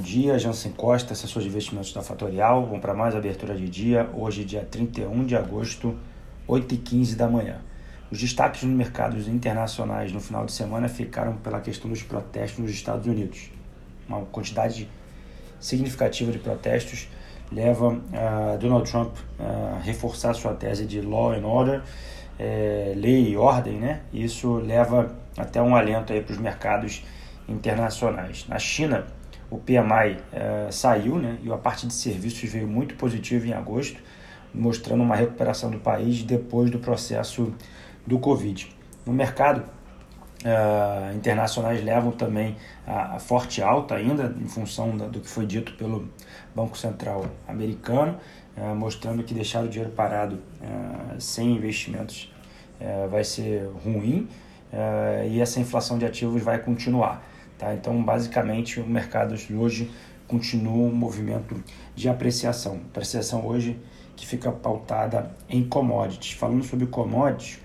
Bom dia, Jansen Costa, assessor de investimentos da Fatorial. Vamos para mais abertura de dia, hoje, dia 31 de agosto, 8h15 da manhã. Os destaques nos mercados internacionais no final de semana ficaram pela questão dos protestos nos Estados Unidos. Uma quantidade significativa de protestos leva uh, Donald Trump a reforçar sua tese de law and order, é, lei e ordem, né? Isso leva até um alento aí para os mercados internacionais. Na China, o PMI é, saiu, né? E a parte de serviços veio muito positivo em agosto, mostrando uma recuperação do país depois do processo do Covid. No mercado, uh, internacionais levam também a, a, forte alta ainda, em função da, do que foi dito pelo Banco Central americano, uh, mostrando que deixar o dinheiro parado sem investimentos vai ser ruim e essa inflação de ativos vai continuar. Tá? Então, basicamente, o mercado hoje continua um movimento de apreciação. Apreciação hoje que fica pautada em commodities. Falando sobre commodities,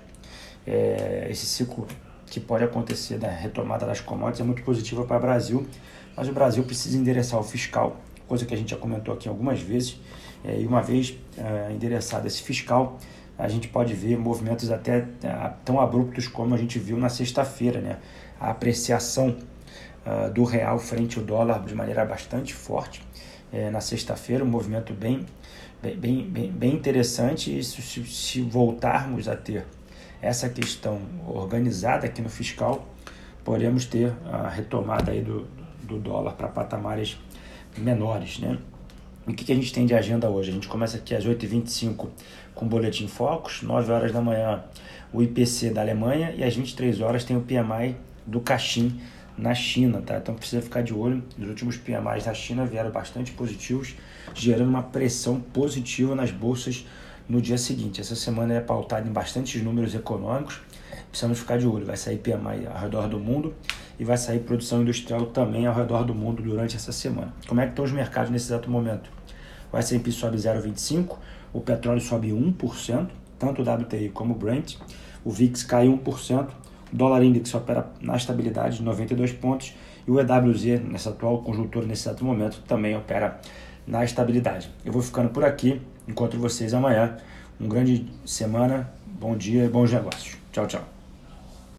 é, esse ciclo que pode acontecer da retomada das commodities é muito positiva para o Brasil, mas o Brasil precisa endereçar o fiscal, coisa que a gente já comentou aqui algumas vezes, é, e uma vez é, endereçado esse fiscal, a gente pode ver movimentos até é, tão abruptos como a gente viu na sexta-feira, né? a apreciação uh, do real frente ao dólar de maneira bastante forte é, na sexta-feira, um movimento bem, bem, bem, bem interessante, e se, se voltarmos a ter essa questão organizada aqui no fiscal, podemos ter a retomada aí do, do dólar para patamares menores, né? O que, que a gente tem de agenda hoje? A gente começa aqui às 8h25 com o Boletim Focus, 9 horas da manhã o IPC da Alemanha e às 23 horas tem o PMI do Caixin na China, tá? Então precisa ficar de olho. Os últimos PMIs da China vieram bastante positivos, gerando uma pressão positiva nas bolsas no dia seguinte. Essa semana é pautada em bastantes números econômicos, precisamos ficar de olho. Vai sair PMI ao redor do mundo e vai sair produção industrial também ao redor do mundo durante essa semana. Como é que estão os mercados nesse exato momento? O S&P sobe 0,25%, o petróleo sobe 1%, tanto o WTI como o Brent, o VIX cai 1%, o dólar index opera na estabilidade de 92 pontos e o EWZ, nessa atual conjuntura, nesse exato momento, também opera na estabilidade. Eu vou ficando por aqui. Encontro vocês amanhã. Um grande semana, bom dia e bons negócios. Tchau, tchau.